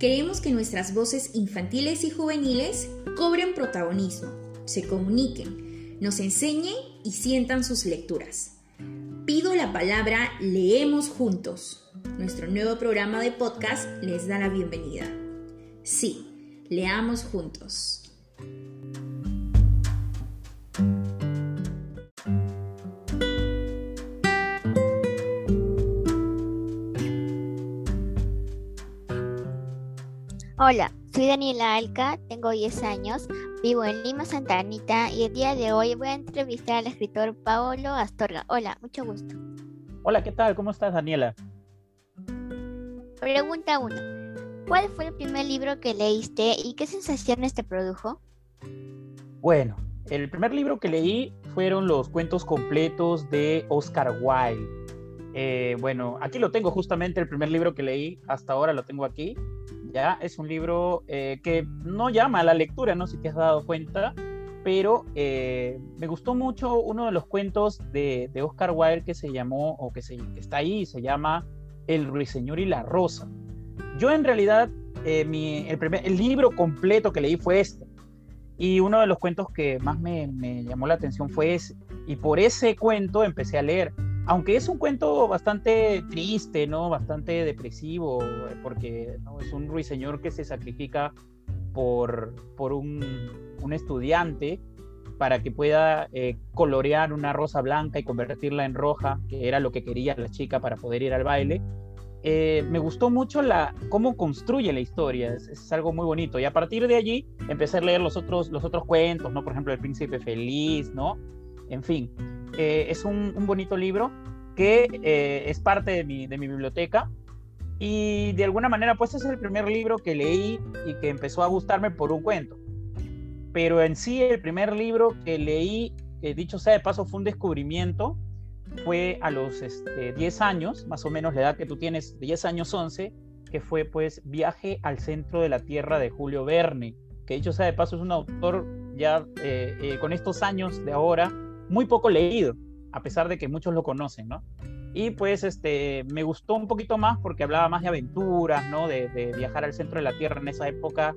Queremos que nuestras voces infantiles y juveniles cobren protagonismo, se comuniquen, nos enseñen y sientan sus lecturas. Pido la palabra Leemos Juntos. Nuestro nuevo programa de podcast les da la bienvenida. Sí, leamos juntos. Hola, soy Daniela Alca, tengo 10 años, vivo en Lima, Santa Anita y el día de hoy voy a entrevistar al escritor Paolo Astorga. Hola, mucho gusto. Hola, ¿qué tal? ¿Cómo estás, Daniela? Pregunta 1. ¿Cuál fue el primer libro que leíste y qué sensaciones te produjo? Bueno, el primer libro que leí fueron los cuentos completos de Oscar Wilde. Eh, bueno, aquí lo tengo justamente, el primer libro que leí, hasta ahora lo tengo aquí. ¿Ya? Es un libro eh, que no llama a la lectura, no sé si te has dado cuenta, pero eh, me gustó mucho uno de los cuentos de, Oscar Wilde que se llamó, o que, se, está ahí, se llama El ruiseñor y la rosa. Yo en realidad, eh, mi, el, primer, el libro completo que leí fue este, y uno de los cuentos que más me, me llamó la atención fue ese, y por ese cuento empecé a leer aunque es un cuento bastante triste, ¿no? Bastante depresivo, porque es un ruiseñor que se sacrifica por, por un, estudiante para que pueda eh, colorear una rosa blanca y convertirla en roja, que era lo que quería la chica para poder ir al baile. Eh, me gustó mucho la, cómo construye la historia, es, algo muy bonito. Y a partir de allí empecé a leer los otros, los otros cuentos, ¿no? Por ejemplo, El Príncipe Feliz, ¿no? En fin, eh, es un, bonito libro que eh, es parte de mi, de mi, biblioteca y de alguna manera pues es el primer libro que leí y que empezó a gustarme por un cuento. Pero en sí el primer libro que leí, dicho sea de paso, fue un descubrimiento, fue a los este, 10 años, más o menos la edad que tú tienes, 10 años 11, que fue pues Viaje al centro de la Tierra de Julio Verne, que dicho sea de paso es un autor ya eh, con estos años de ahora, muy poco leído, a pesar de que muchos lo conocen, ¿no? Y pues este, me gustó un poquito más porque hablaba más de aventuras, ¿no? De, viajar al centro de la Tierra en esa época.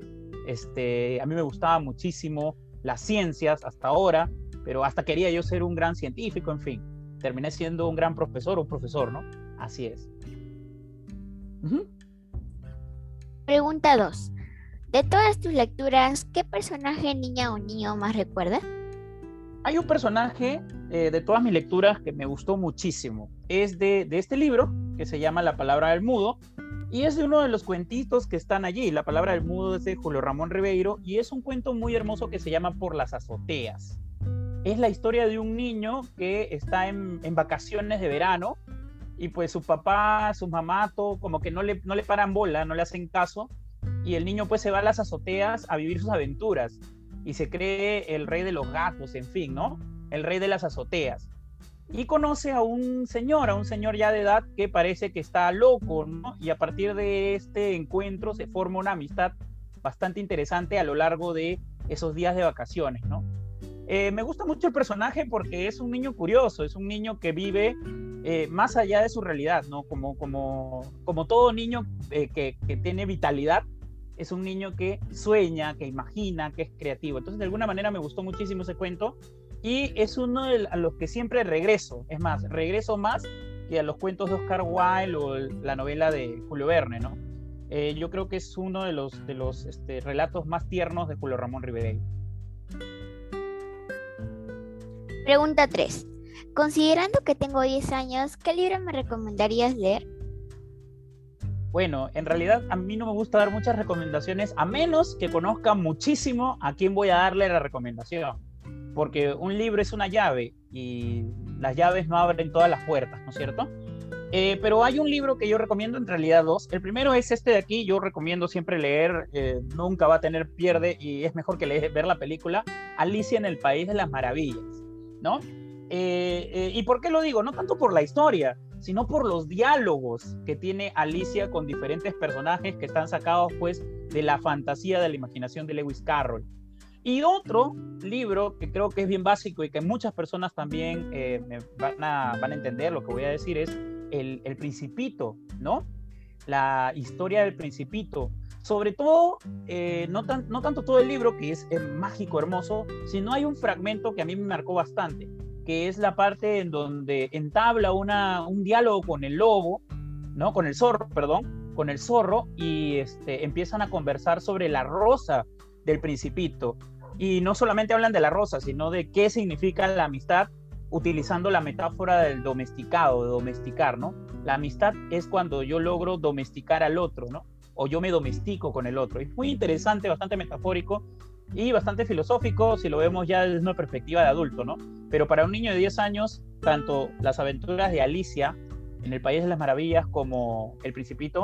Este, a mí me gustaba muchísimo las ciencias hasta ahora, pero hasta quería yo ser un gran científico, en fin. Terminé siendo un gran profesor, un profesor, ¿no? Así es. Pregunta 2. De todas tus lecturas, ¿qué personaje, niña o niño más recuerdas? Hay un personaje eh, de todas mis lecturas que me gustó muchísimo. Es de, este libro que se llama La palabra del mudo y es de uno de los cuentitos que están allí. La palabra del mudo es de Julio Ramón Ribeiro y es un cuento muy hermoso que se llama Por las azoteas. Es la historia de un niño que está en, vacaciones de verano y pues su papá, su mamá, todo como que no le, no le paran bola, no le hacen caso y el niño pues se va a las azoteas a vivir sus aventuras y se cree el rey de los gatos, en fin, ¿no? El rey de las azoteas. Y conoce a un señor, a un señor ya de edad que parece que está loco, ¿no? Y a partir de este encuentro se forma una amistad bastante interesante a lo largo de esos días de vacaciones, ¿no? Eh, me gusta mucho el personaje porque es un niño curioso, es un niño que vive eh, más allá de su realidad, ¿no? Como, como, como todo niño eh, que, que, tiene vitalidad, es un niño que sueña, que imagina, que es creativo. Entonces, de alguna manera me gustó muchísimo ese cuento y es uno de los que siempre regreso. Es más, regreso más que a los cuentos de Oscar Wilde o la novela de Julio Verne, ¿no? Eh, yo creo que es uno de los, este, relatos más tiernos de Julio Ramón Rivera. Pregunta 3. Considerando que tengo 10 años, ¿qué libro me recomendarías leer? Bueno, en realidad a mí no me gusta dar muchas recomendaciones a menos que conozca muchísimo a quién voy a darle la recomendación. Porque un libro es una llave y las llaves no abren todas las puertas, ¿no es cierto? Eh, pero hay un libro que yo recomiendo, en realidad dos. El primero es este de aquí, yo recomiendo siempre leer, eh, nunca va a tener pierde y es mejor que leer, ver la película Alicia en el País de las Maravillas, ¿no? Eh, ¿Y por qué lo digo? No tanto por la historia, sino por los diálogos que tiene Alicia con diferentes personajes que están sacados pues de la fantasía de la imaginación de Lewis Carroll. Y otro libro que creo que es bien básico y que muchas personas también eh, van, a, van, a, entender lo que voy a decir es el, el Principito, ¿no? La historia del Principito. sobre todo, eh, no, no tanto todo el libro, que es, mágico, hermoso, sino hay un fragmento que a mí me marcó bastante, que es la parte en donde entabla una, un diálogo con el lobo, ¿no? Con el zorro, perdón, con el zorro, y este, empiezan a conversar sobre la rosa del principito. Y no solamente hablan de la rosa, sino de qué significa la amistad utilizando la metáfora del domesticado, de domesticar, ¿no? La amistad es cuando yo logro domesticar al otro, ¿no? o yo me domestico con el otro. Es muy interesante, bastante metafórico y bastante filosófico si lo vemos ya desde una perspectiva de adulto, ¿no? Pero para un niño de 10 años, tanto las aventuras de Alicia en el País de las Maravillas como El Principito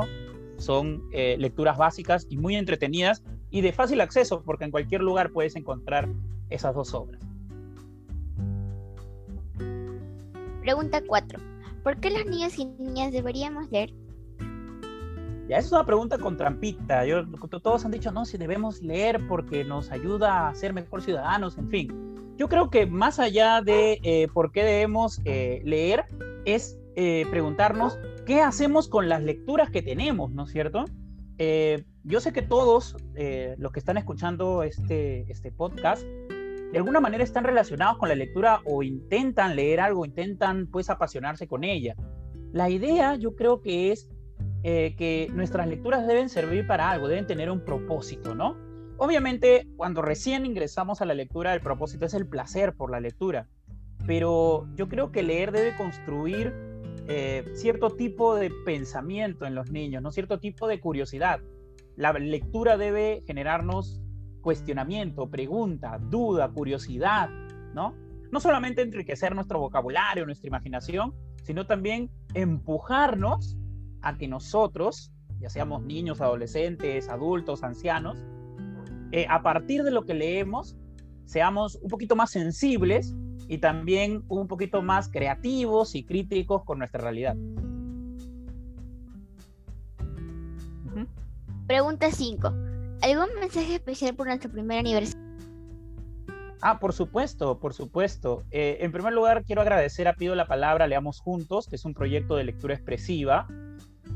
son eh, lecturas básicas y muy entretenidas y de fácil acceso porque en cualquier lugar puedes encontrar esas dos obras. Pregunta 4. ¿Por qué los niños y niñas deberíamos leer ya, es una pregunta con trampita. Yo, todos han dicho, no, si debemos leer porque nos ayuda a ser mejor ciudadanos, en fin. Yo creo que más allá de eh, por qué debemos eh, leer, es eh, preguntarnos qué hacemos con las lecturas que tenemos, ¿no es cierto? yo sé que todos los que están escuchando este, este podcast, de alguna manera están relacionados con la lectura o intentan leer algo, intentan pues apasionarse con ella. La idea yo creo que es eh, que nuestras lecturas deben servir para algo, deben tener un propósito, ¿no? Obviamente, cuando recién ingresamos a la lectura, el propósito es el placer por la lectura, pero yo creo que leer debe construir eh, cierto tipo de pensamiento en los niños, ¿no? Cierto tipo de curiosidad. La lectura debe generarnos cuestionamiento, pregunta, duda, curiosidad, ¿no? No solamente enriquecer nuestro vocabulario, nuestra imaginación, sino también empujarnos a que nosotros, ya seamos niños, adolescentes, adultos, ancianos, eh, a partir de lo que leemos, seamos un poquito más sensibles y también un poquito más creativos y críticos con nuestra realidad. Pregunta 5. ¿Algún mensaje especial por nuestro primer aniversario? Ah, por supuesto, por supuesto. Eh, en primer lugar, quiero agradecer a Pido la Palabra Leamos Juntos, que es un proyecto de lectura expresiva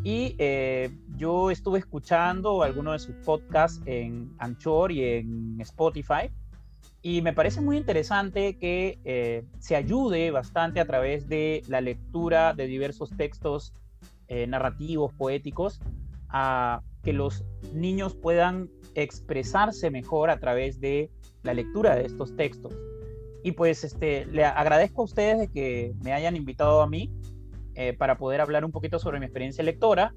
y eh, yo estuve escuchando algunos de sus podcasts en Anchor y en Spotify. Y me parece muy interesante que eh, se ayude bastante a través de la lectura de diversos textos eh, narrativos, poéticos, a que los niños puedan expresarse mejor a través de la lectura de estos textos. Y pues este, le agradezco a ustedes de que me hayan invitado a mí eh, para poder hablar un poquito sobre mi experiencia lectora.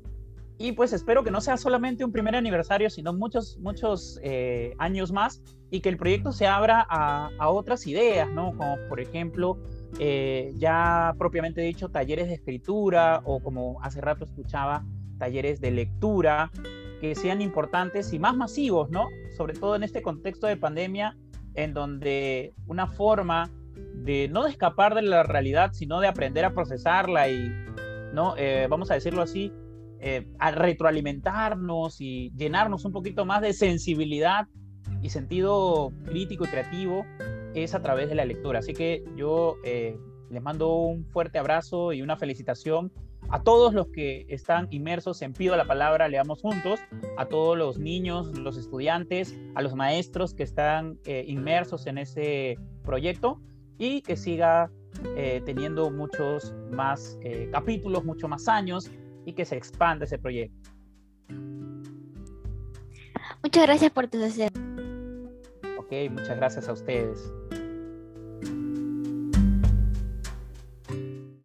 Y pues espero que no sea solamente un primer aniversario, sino muchos, muchos eh, años más y que el proyecto se abra a, otras ideas, ¿no? Como por ejemplo, eh, ya propiamente dicho, talleres de escritura o como hace rato escuchaba, talleres de lectura que sean importantes y más masivos, ¿no? Sobre todo en este contexto de pandemia, en donde una forma de no escapar de la realidad, sino de aprender a procesarla y, ¿no? Eh, vamos a decirlo así, eh, a retroalimentarnos y llenarnos un poquito más de sensibilidad y sentido crítico y creativo es a través de la lectura. Así que yo eh, les mando un fuerte abrazo y una felicitación a todos los que están inmersos en Pido la Palabra, leamos juntos, a todos los niños, los estudiantes, a los maestros que están inmersos en ese proyecto y que siga eh, teniendo muchos más eh, capítulos, muchos más años y que se expanda ese proyecto. Muchas gracias por tu deseo. Ok, muchas gracias a ustedes.